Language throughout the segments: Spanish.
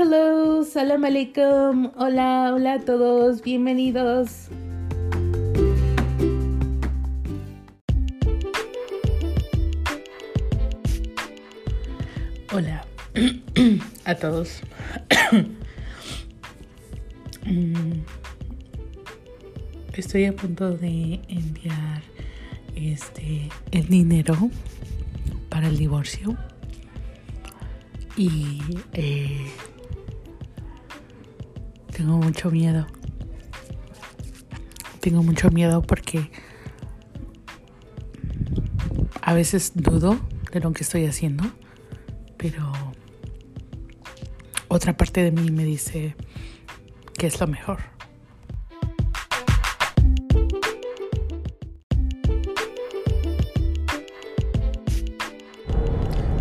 hello, salam alaikum, hola, hola a todos, bienvenidos. Hola a todos. Estoy a punto de enviar este el dinero para el divorcio y eh, tengo mucho miedo. Tengo mucho miedo porque a veces dudo de lo que estoy haciendo, pero otra parte de mí me dice que es lo mejor.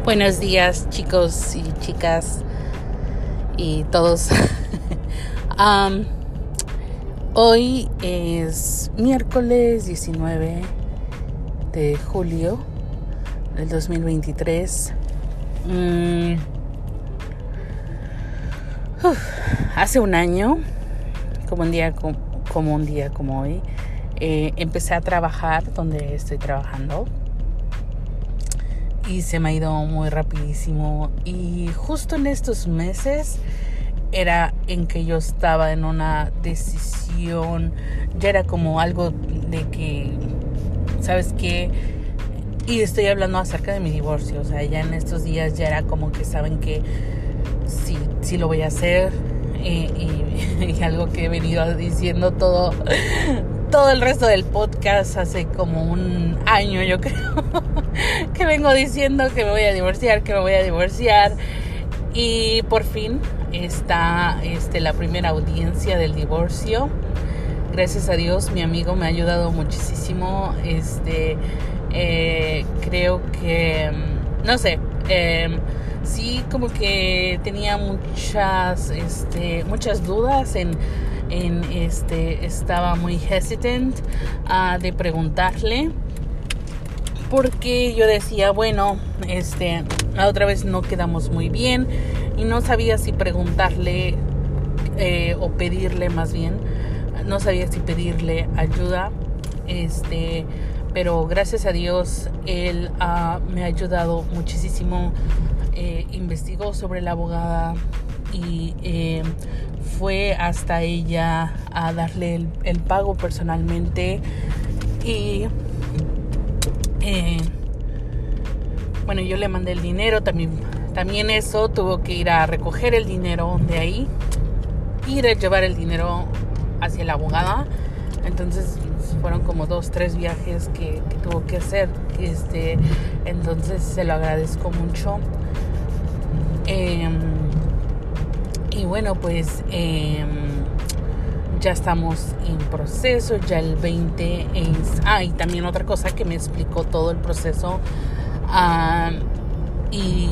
Buenos días chicos y chicas y todos. hoy es miércoles 19 de julio del 2023. Mm. hace un año, como un día como, un día como hoy, eh, empecé a trabajar donde estoy trabajando y se me ha ido muy rapidísimo. Y justo en estos meses era en que yo estaba en una decisión, ya era como algo de que, ¿sabes qué? Y estoy hablando acerca de mi divorcio, o sea, ya en estos días ya era como que saben que sí, lo voy a hacer. Y, y algo que he venido diciendo todo, todo el resto del podcast hace como un año, yo creo, que vengo diciendo que me voy a divorciar, que me voy a divorciar. Y por fin está este, la primera audiencia del divorcio. Gracias a Dios, mi amigo me ha ayudado muchísimo. Este, eh, creo que, no sé, eh, sí como que tenía muchas, este, muchas dudas en en este estaba muy hesitant uh, de preguntarle porque yo decía bueno este la otra vez no quedamos muy bien y no sabía si preguntarle eh, o pedirle más bien no sabía si pedirle ayuda este pero gracias a Dios él uh, me ha ayudado muchísimo eh, investigó sobre la abogada y eh, fue hasta ella a darle el, pago personalmente y bueno yo le mandé el dinero también también eso tuvo que ir a recoger el dinero de ahí ir a llevar el dinero hacia la abogada entonces fueron como dos tres viajes que, tuvo que hacer este entonces se lo agradezco mucho eh, y bueno, pues em, ya estamos en proceso, ya el 20 es... Ah, y también otra cosa que me explicó todo el proceso. y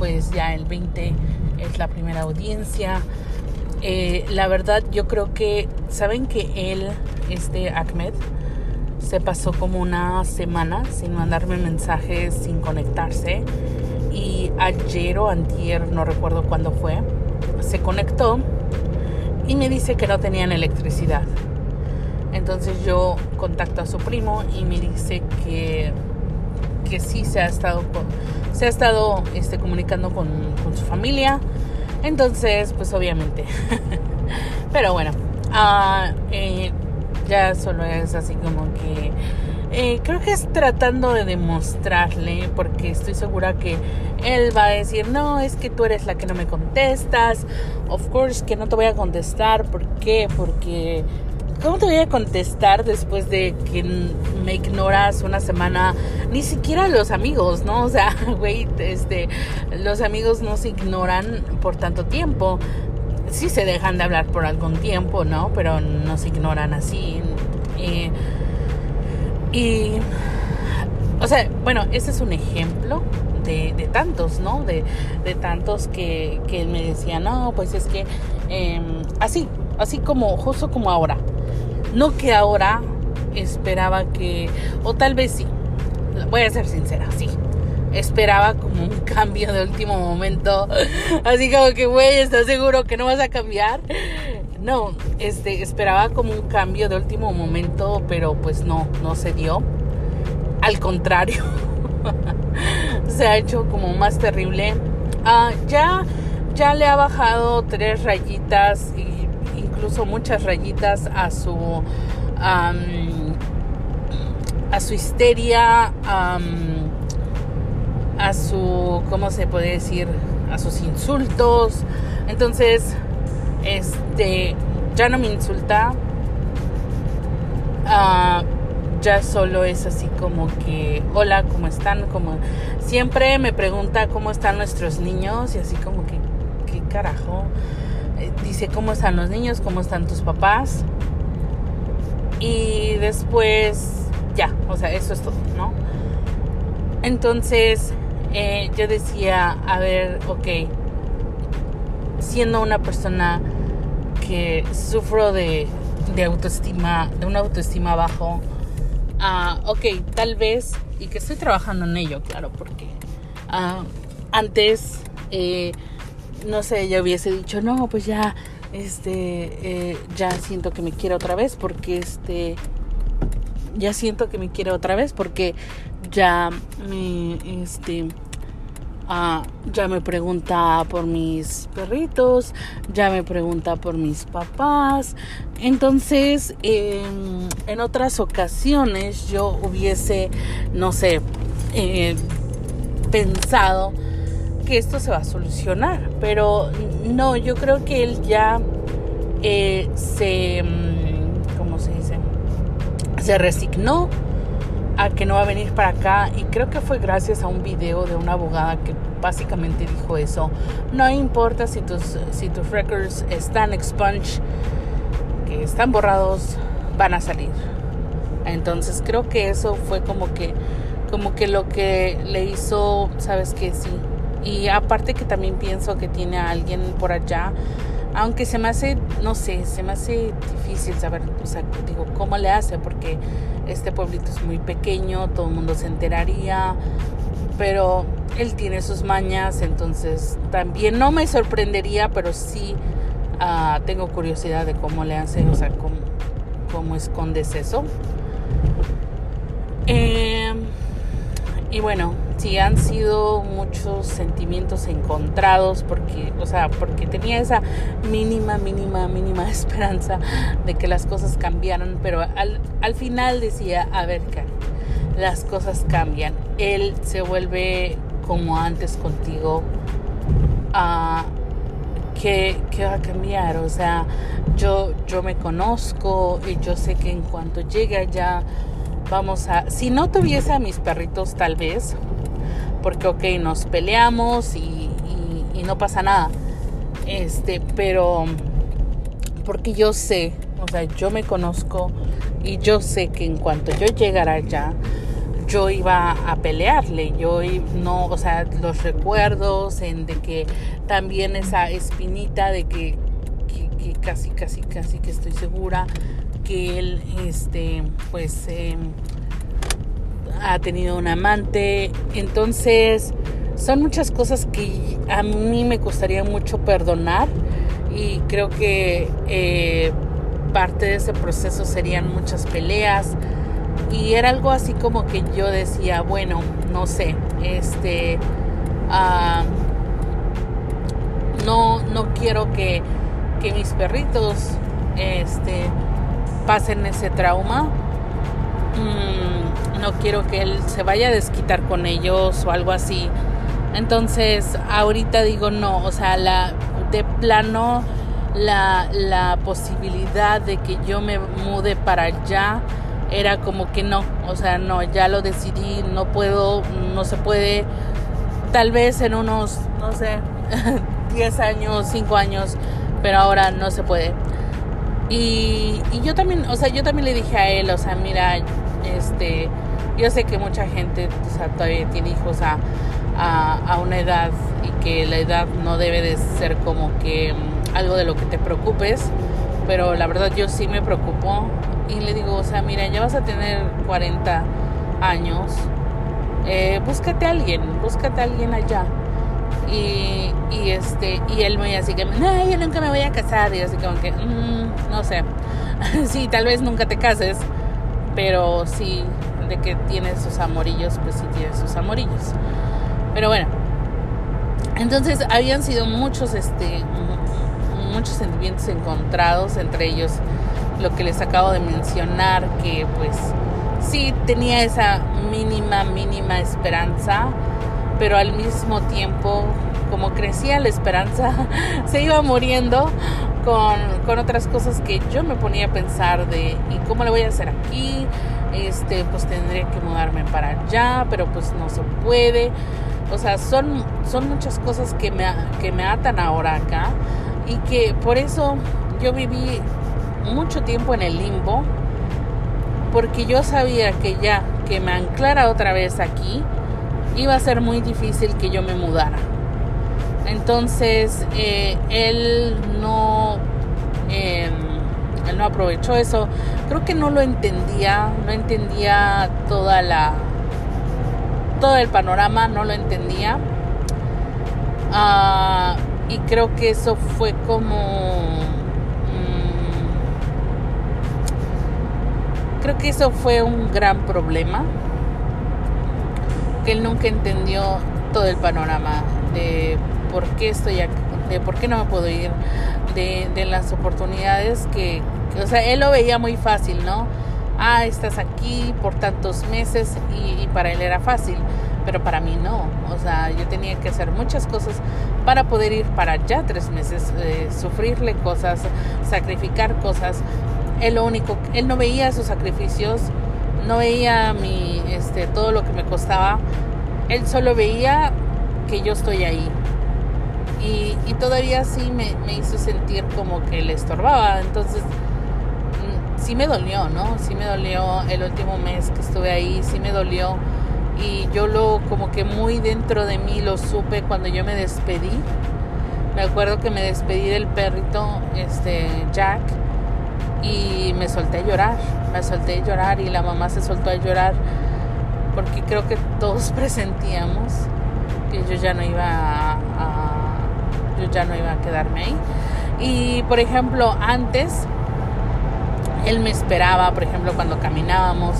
pues ya el 20 es la primera audiencia. Eh, la verdad yo creo que, ¿saben que él, este Ahmed, se pasó como una semana sin mandarme mensajes, sin conectarse? Y ayer o antier, no recuerdo cuándo fue, se conectó y me dice que no tenían electricidad. Entonces yo contacto a su primo y me dice que, que sí se ha estado, se ha estado este, comunicando con, su familia. Entonces, pues obviamente. Pero bueno, ah, eh, ya solo es así como que eh, creo que es tratando de demostrarle, porque estoy segura que él va a decir, no, es que tú eres la que no me contestas, of course que no te voy a contestar, ¿por qué? Porque, ¿cómo te voy a contestar después de que me ignoras una semana? Ni siquiera los amigos, ¿no? O sea, güey, este, los amigos no se ignoran por tanto tiempo. Sí se dejan de hablar por algún tiempo, ¿no? Pero no se ignoran así. Eh, y, o sea, bueno, ese es un ejemplo de, tantos, ¿no? De, tantos que, me decía, no, pues es que em, así, así como, justo como ahora. No que ahora esperaba que, o tal vez sí, voy a ser sincera, sí. esperaba como un cambio de último momento. Así como que, güey, ¿estás seguro que no vas a cambiar? No, este, esperaba como un cambio de último momento, pero pues no, no se dio. Al contrario, se ha hecho como más terrible. Ah, ya, ya le ha bajado tres rayitas, e incluso muchas rayitas a su, a su histeria a su, ¿cómo se puede decir? A sus insultos. Entonces, este, ya no me insulta. Ah, ya solo es así como que, hola, ¿cómo están? Como siempre me pregunta cómo están nuestros niños y así como que, ¿qué carajo? Dice, ¿cómo están los niños? ¿Cómo están tus papás? Y después, ya, o sea, eso es todo, ¿no? Entonces, eh, yo decía, a ver, ok, siendo una persona que sufro de, de autoestima, de una autoestima bajo, uh, ok, tal vez, y que estoy trabajando en ello, claro, porque uh, antes, eh, no sé, yo hubiese dicho, no, pues ya, este, eh, ya siento que me quiero otra vez, porque este, ya siento que me quiere otra vez porque ya me, este, ah, ya me pregunta por mis perritos, ya me pregunta por mis papás. Entonces, en otras ocasiones yo hubiese, no sé, eh, pensado que esto se va a solucionar, pero no, yo creo que él ya eh, se, mm, ¿cómo se dice? Se resignó a que no va a venir para acá y creo que fue gracias a un video de una abogada que básicamente dijo eso. No importa si tus, si tus records están expunged, que están borrados, van a salir. Entonces creo que eso fue como que, como que lo que le hizo, sabes que sí. Y aparte que también pienso que tiene a alguien por allá aunque se me hace, no sé, se me hace difícil saber, o sea, digo, cómo le hace, porque este pueblito es muy pequeño, todo el mundo se enteraría, pero él tiene sus mañas, entonces también no me sorprendería, pero sí uh, tengo curiosidad de cómo le hace, o sea, cómo, cómo escondes eso. Eh, y bueno, sí han sido muchos sentimientos encontrados porque, o sea, porque tenía esa mínima, mínima, mínima esperanza de que las cosas cambiaran, pero al, al final decía, a ver, las cosas cambian. Él se vuelve como antes contigo. ¿qué, ¿Qué va a cambiar? O sea, yo, yo me conozco y yo sé que en cuanto llegue allá vamos a, si no tuviese a mis perritos tal vez, porque ok, nos peleamos y, no pasa nada, este, pero porque yo sé, o sea, yo me conozco y yo sé que en cuanto yo llegara allá, yo iba a pelearle, yo no, o sea, los recuerdos en de que también esa espinita de que, que casi, casi, casi que estoy segura que él, este, pues, em, ha tenido un amante. Entonces, son muchas cosas que a mí me costaría mucho perdonar y creo que eh, parte de ese proceso serían muchas peleas y era algo así como que yo decía bueno no sé este ah, no no quiero que, que mis perritos este pasen ese trauma. Mm, no quiero que él se vaya a desquitar con ellos o algo así. Entonces, ahorita digo no, o sea, la de plano la, la posibilidad de que yo me mude para allá era como que no, o sea, no, ya lo decidí, no puedo, no se puede, tal vez en unos, no sé, 10 años, 5 años, pero ahora no se puede. Y, yo también, o sea, yo también le dije a él, o sea, mira, este, yo sé que mucha gente, o sea, todavía tiene hijos a, una edad y que la edad no debe de ser como que mm, algo de lo que te preocupes, pero la verdad yo sí me preocupo y le digo, o sea, mira, ya vas a tener 40 años, eh, búscate a alguien, búscate a alguien allá. Y, este y él me así que no yo nunca me voy a casar y así como que mm, no sé sí tal vez nunca te cases pero sí de que tiene sus amorillos pues sí tiene sus amorillos. Pero bueno entonces habían sido muchos este muchos sentimientos encontrados entre ellos. Lo que les acabo de mencionar que pues sí tenía esa mínima mínima esperanza pero al mismo tiempo, como crecía la esperanza, se iba muriendo con, con, otras cosas que yo me ponía a pensar de, ¿y cómo le voy a hacer aquí? Este, pues tendría que mudarme para allá, pero pues no se puede. O sea, son, son muchas cosas que me, que me atan ahora acá y que por eso yo viví mucho tiempo en el limbo, porque yo sabía que ya que me anclara otra vez aquí, iba a ser muy difícil que yo me mudara. Entonces, eh, él no, em, él no aprovechó eso. Creo que no lo entendía, no entendía toda la, todo el panorama, no lo entendía. Ah, y creo que eso fue como mm, creo que eso fue un gran problema que él nunca entendió todo el panorama de por qué estoy aquí, de por qué no me puedo ir, de, de las oportunidades que, o sea, él lo veía muy fácil, ¿no? Ah, estás aquí por tantos meses y, para él era fácil, pero para mí no, o sea, yo tenía que hacer muchas cosas para poder ir para allá tres meses, eh, sufrirle cosas, sacrificar cosas. Él lo único, él no veía sus sacrificios, no veía mi, este, todo lo que me costaba. Él solo veía que yo estoy ahí. Y, y todavía sí me, me, hizo sentir como que le estorbaba. Entonces, mm, sí me dolió, ¿no? Sí me dolió el último mes que estuve ahí, sí me dolió. Y yo lo, como que muy dentro de mí lo supe cuando yo me despedí. Me acuerdo que me despedí del perrito, este, Jack y me solté a llorar, me solté a llorar y la mamá se soltó a llorar porque creo que todos presentíamos que yo ya no iba a, yo ya no iba a quedarme ahí. Y por ejemplo, antes él me esperaba, por ejemplo, cuando caminábamos,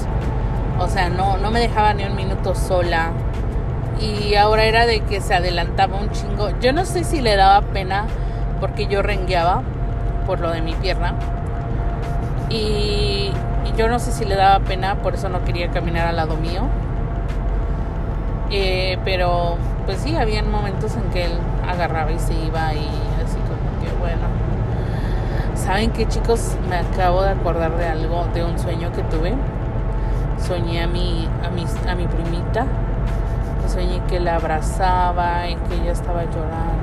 o sea, no no me dejaba ni un minuto sola. Y ahora era de que se adelantaba un chingo. Yo no sé si le daba pena porque yo rengueaba por lo de mi pierna y, yo no sé si le daba pena, por eso no quería caminar al lado mío. Eh, pero pues sí, había momentos en que él agarraba y se iba y así como que bueno. ¿Saben qué chicos? Me acabo de acordar de algo, de un sueño que tuve. Soñé a mi, a mi, a mi primita. Soñé que la abrazaba y que ella estaba llorando.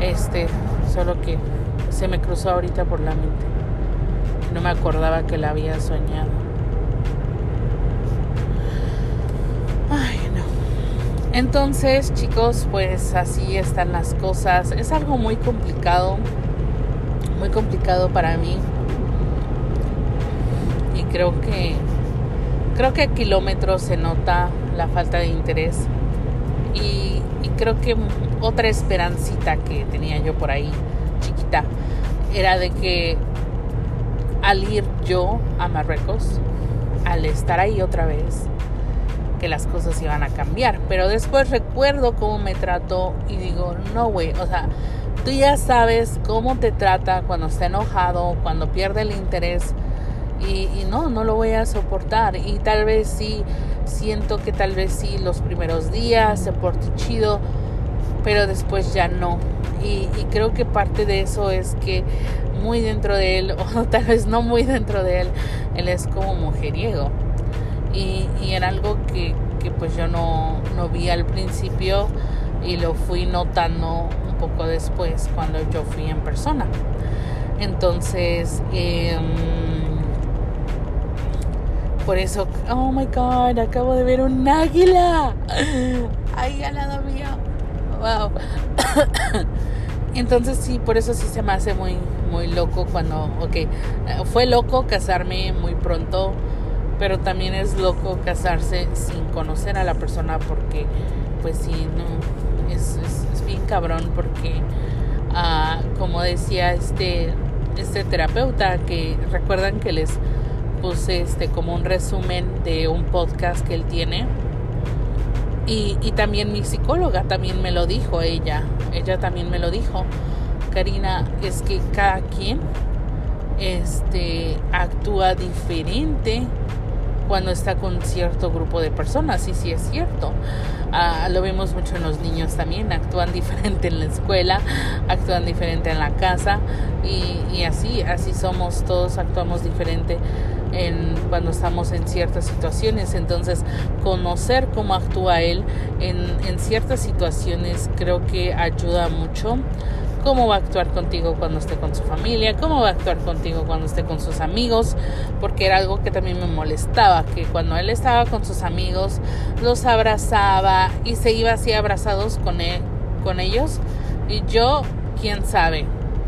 Este, solo que se me cruzó ahorita por la mente. No me acordaba que la había soñado. Ay, no. Entonces, chicos, pues así están las cosas. Es algo muy complicado. Muy complicado para mí. Y creo que creo que a kilómetros se nota la falta de interés. Y, y creo que otra esperancita que tenía yo por ahí, chiquita, era de que al ir yo a Marruecos, al estar ahí otra vez, que las cosas iban a cambiar. Pero después recuerdo cómo me trató y digo, no, güey, o sea, tú ya sabes cómo te trata cuando está enojado, cuando pierde el interés. Y, no, no lo voy a soportar. Y tal vez sí, siento que tal vez sí los primeros días se porte chido, pero después ya no. Y, creo que parte de eso es que muy dentro de él, o tal vez no muy dentro de él, él es como mujeriego. Y, y era algo que, que pues yo no, no vi al principio y lo fui notando un poco después cuando yo fui en persona. Entonces, em, por eso, oh my god, acabo de ver un águila ahí al lado mío wow. Entonces sí, por eso sí se me hace muy, muy loco cuando, ok, eh, fue loco casarme muy pronto, pero también es loco casarse sin conocer a la persona porque, pues sí, no, es, es, bien cabrón porque, ah, como decía este, este terapeuta, que recuerdan que les puse este como un resumen de un podcast que él tiene. Y, y también mi psicóloga también me lo dijo ella, ella también me lo dijo Karina, es que cada quien este, actúa diferente cuando está con cierto grupo de personas, y sí es cierto. Ah, lo vemos mucho en los niños también, actúan diferente en la escuela, actúan diferente en la casa y, y así, así somos, todos actuamos diferente en, cuando estamos en ciertas situaciones. Entonces, conocer cómo actúa él en, en ciertas situaciones creo que ayuda mucho cómo va a actuar contigo cuando esté con su familia, cómo va a actuar contigo cuando esté con sus amigos, porque era algo que también me molestaba, que cuando él estaba con sus amigos, los abrazaba y se iba así abrazados con, él, con ellos, y yo, quién sabe.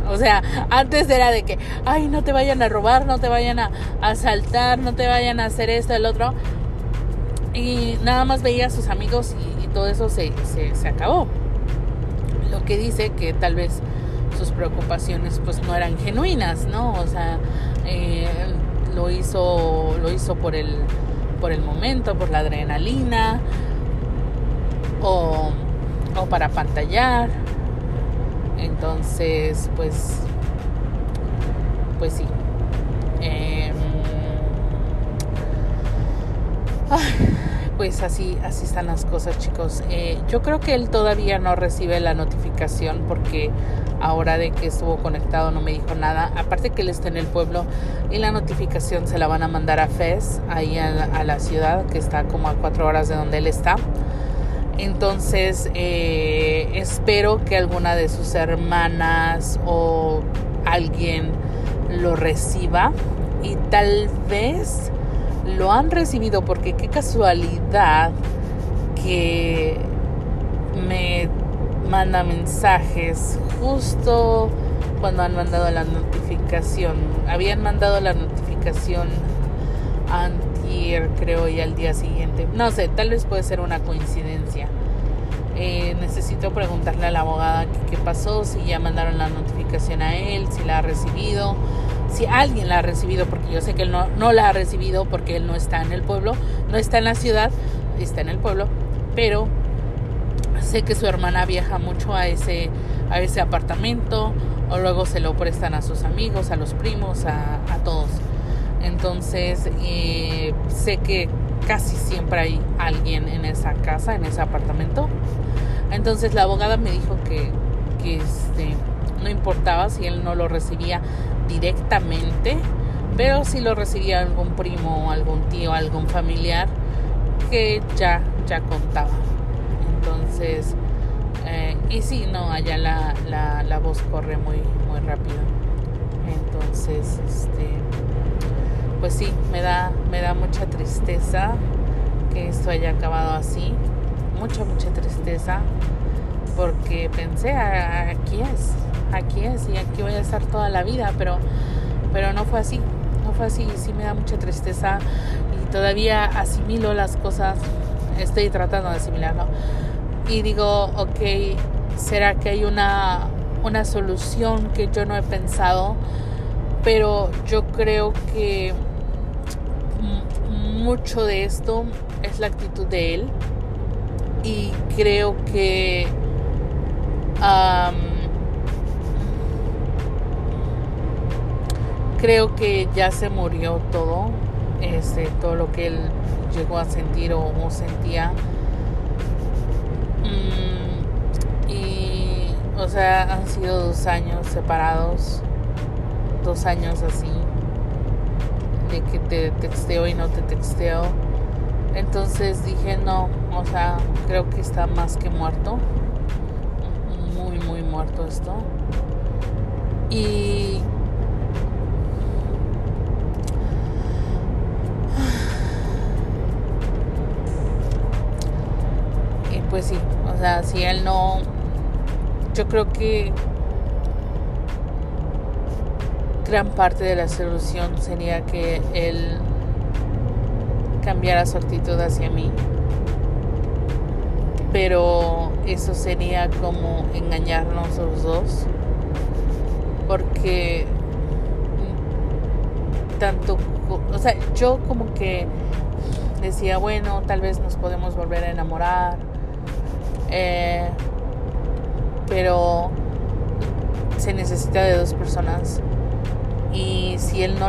O sea, antes era de que, ay, no te vayan a robar, no te vayan a asaltar, no te vayan a hacer esto, el otro. Y nada más veía a sus amigos y, todo eso se, se, acabó que dice que tal vez sus preocupaciones pues no eran genuinas, ¿no? O sea, eh, lo hizo, lo hizo por el, por el momento, por la adrenalina, o, o para pantallar. Entonces, pues, pues sí. Eh, pues así, así están las cosas, chicos. Eh, yo creo que él todavía no recibe la notificación porque ahora de que estuvo conectado no me dijo nada. Aparte que él está en el pueblo y la notificación se la van a mandar a Fez, ahí a la, ciudad, que está como a cuatro horas de donde él está. Entonces, eh, espero que alguna de sus hermanas o alguien lo reciba y tal vez lo han recibido porque qué casualidad que me manda mensajes justo cuando han mandado la notificación. Habían mandado la notificación antier, creo, y al día siguiente. No sé, tal vez puede ser una coincidencia. Eh, necesito preguntarle a la abogada qué, qué pasó, si ya mandaron la notificación a él, si la ha recibido si alguien la ha recibido, porque yo sé que él no, no la ha recibido porque él no está en el pueblo, no está en la ciudad, está en el pueblo, pero sé que su hermana viaja mucho a ese, a ese apartamento o luego se lo prestan a sus amigos, a los primos, a, a todos. Entonces, eh, sé que casi siempre hay alguien en esa casa, en ese apartamento. Entonces la abogada me dijo que, que este, no importaba si él no lo recibía directamente, pero si lo recibía algún primo, algún tío, algún familiar que ya, ya contaba. Entonces, eh, y sí, no, allá la, la, la, voz corre muy, muy rápido. Entonces, este, pues sí, me da, me da mucha tristeza que esto haya acabado así. Mucha, mucha tristeza. Porque pensé, aquí es, aquí es y aquí voy a estar toda la vida, pero, pero no fue así, no fue así, sí me da mucha tristeza y todavía asimilo las cosas, estoy tratando de asimilarlo y digo, ok, ¿será que hay una, una solución que yo no he pensado? Pero yo creo que mucho de esto es la actitud de él y creo que creo que ya se murió todo, este, todo lo que él llegó a sentir o, sentía. Mm, y, o sea, han sido dos años separados, dos años así, de que te texteo y no te texteo. Entonces dije, no, o sea, creo que está más que muerto. Muy, muy muerto esto. Y pues sí, o sea, si él no, yo creo que gran parte de la solución sería que él cambiara su actitud hacia mí. Pero eso sería como engañarnos los dos. Porque tanto, o sea, yo como que decía, bueno, tal vez nos podemos volver a enamorar. Eh, pero se necesita de dos personas y si él no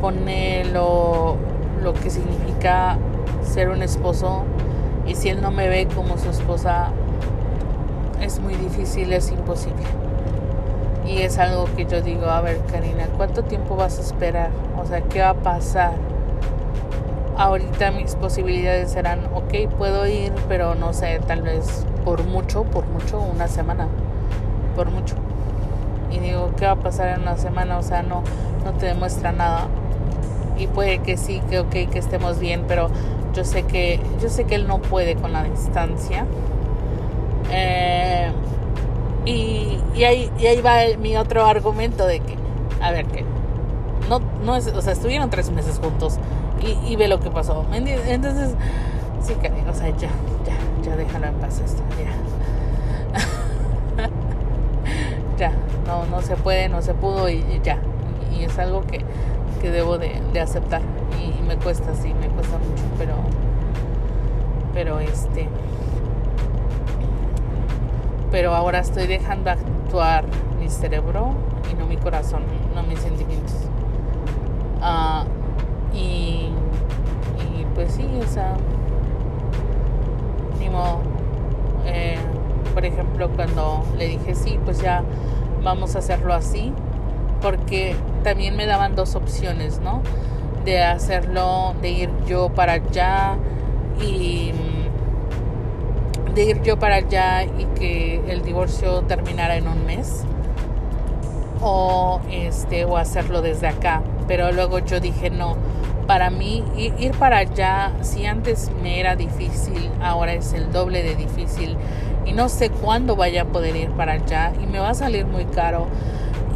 pone lo, lo que significa ser un esposo y si él no me ve como su esposa es muy difícil, es imposible. Y es algo que yo digo, a ver Karina, ¿cuánto tiempo vas a esperar? O sea, ¿qué va a pasar? Ahorita mis posibilidades serán, ok, puedo ir, pero no sé, tal vez por mucho, por mucho, una semana, por mucho y digo, ¿qué va a pasar en una semana? O sea, no, no te demuestra nada. Y puede que sí, que ok, que estemos bien, pero yo sé que, yo sé que él no puede con la distancia. Eh, y, y, ahí, y ahí va mi otro argumento de que, a ver, que no, no es, o sea, estuvieron tres meses juntos y, y ve lo que pasó. Entonces, sí, que, o sea, ya, ya, déjalo en paz esto, ya. ya, no, no se puede, no se pudo y, ya. Y, es algo que, que debo de, de aceptar. Y, me cuesta, sí, me cuesta mucho, pero, pero este, pero ahora estoy dejando actuar mi cerebro y no mi corazón, no mis sentimientos. Uh, y, y pues sí, o sea, Eh, por ejemplo, cuando le dije sí, pues ya vamos a hacerlo así, porque también me daban dos opciones, ¿no? De hacerlo, de ir yo para allá y mm, de ir yo para allá y que el divorcio terminara en un mes o este o hacerlo desde acá pero luego yo dije no para mí ir para allá si antes me era difícil ahora es el doble de difícil. Y no sé cuándo vaya a poder ir para allá y me va a salir muy caro.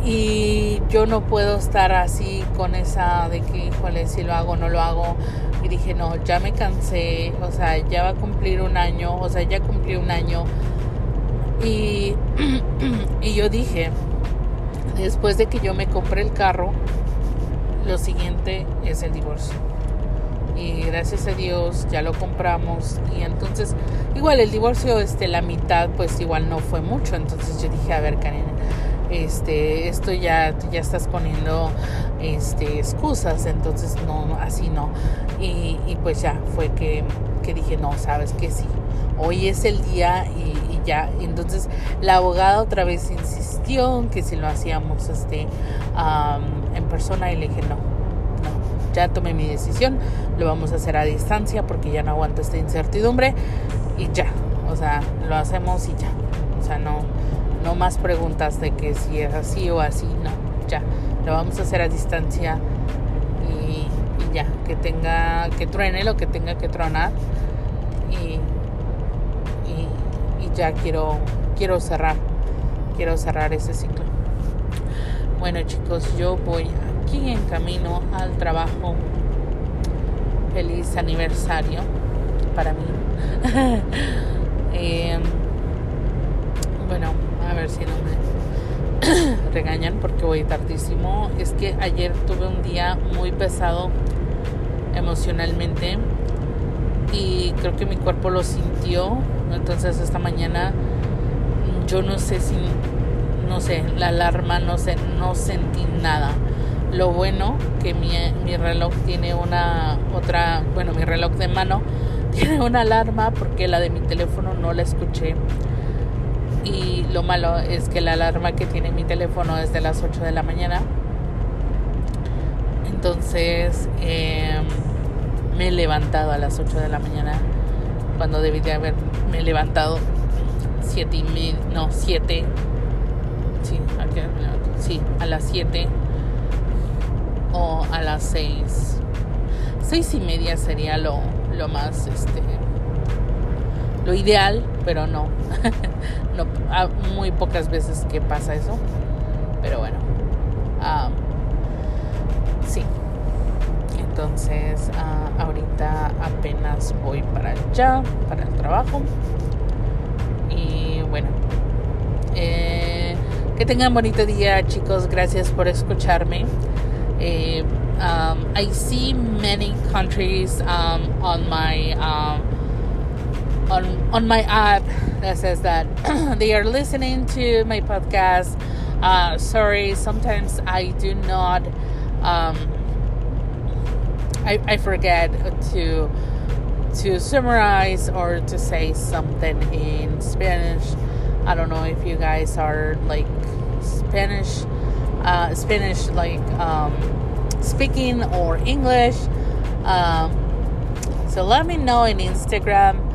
Y yo no puedo estar así con esa de que híjole si lo hago no lo hago. Y dije no ya me cansé o sea ya va a cumplir un año o sea ya cumplí un año. Y, y yo dije después de que yo me compré el carro lo siguiente es el divorcio. Y gracias a Dios ya lo compramos y entonces igual el divorcio este la mitad pues igual no fue mucho. Entonces yo dije a ver Karen este esto ya ya estás poniendo este excusas. Entonces no así no. Y, y pues ya fue que, que, dije no sabes que sí hoy es el día y, y, ya. Entonces la abogada otra vez insistió que si lo hacíamos este um, en persona y le dije no ya tomé mi decisión, lo vamos a hacer a distancia porque ya no aguanto esta incertidumbre y ya, o sea, lo hacemos y ya, o sea, no, no más preguntas de que si es así o así, no, ya, lo vamos a hacer a distancia y, ya, que tenga, que truene lo que tenga que tronar y, y, y ya quiero, quiero cerrar, quiero cerrar ese ciclo. Bueno chicos, yo voy aquí en camino al trabajo. Feliz aniversario para mí. eh, bueno, a ver si no me regañan porque voy tardísimo. Es que ayer tuve un día muy pesado emocionalmente y creo que mi cuerpo lo sintió. Entonces esta mañana yo no sé si, no sé, la alarma, no sé, no sentí nada lo bueno que mi, mi reloj tiene una otra, bueno, mi reloj de mano tiene una alarma porque la de mi teléfono no la escuché. Y lo malo es que la alarma que tiene mi teléfono es de las 8 de la mañana. Entonces eh, me he levantado a las 8 de la mañana cuando debí de haberme levantado 7 y media, no, 7. Sí, sí, a las 7 o a las seis. Seis y media sería lo, lo más, este, lo ideal, pero no. no muy pocas veces que pasa eso. Pero bueno. Entonces, uh, ahorita apenas voy para allá, para el trabajo. Y bueno, eh, que tengan bonito día, chicos. Gracias por escucharme. Eh, um, I see many countries um, on my um, on on my app that says that they are listening to my podcast. Uh, sorry, sometimes I do not. Um, I, I forget to to summarize or to say something in Spanish. I don't know if you guys are like Spanish, uh, Spanish like um, speaking or English. Um, so let me know in Instagram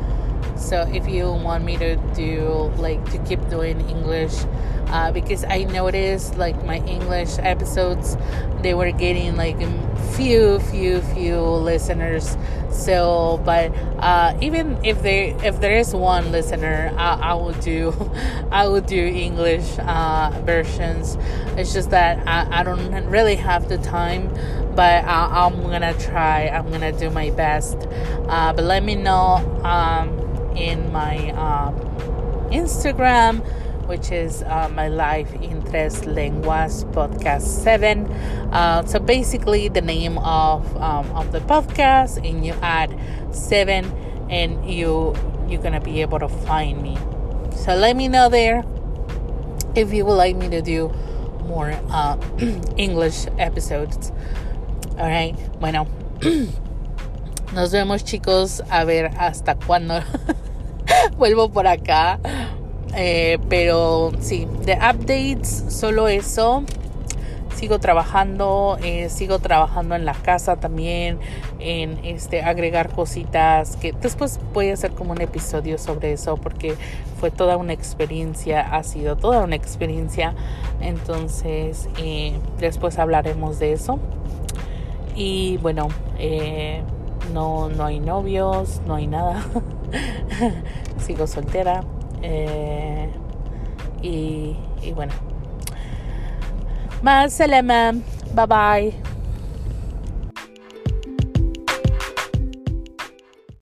so if you want me to do like to keep doing English, uh, because I noticed like my English episodes, they were getting like few, few, few listeners. So, but uh, even if they if there is one listener, I, I will do I will do English uh, versions. It's just that I, I don't really have the time but I, am gonna try. I'm gonna do my best. Uh, but let me know um, in my um, Instagram, which is uh, my Life in Tres Lenguas Podcast 7. Uh, so basically, the name of, um, of the podcast, and you add 7, and you, you're to be able to find me. So let me know there if you would like me to do more uh, English episodes. All right, bueno. Nos vemos chicos, a ver hasta cuándo vuelvo por acá. Eh, pero sí, de updates, solo eso. Sigo trabajando, eh, sigo trabajando en la casa también, en este agregar cositas que después voy a hacer como un episodio sobre eso porque fue toda una experiencia, ha sido toda una experiencia. Entonces, eh, después hablaremos de eso. Y bueno, no, no hay novios, no hay nada. Sigo soltera. Eh, y, y bueno. Más salama. Bye bye.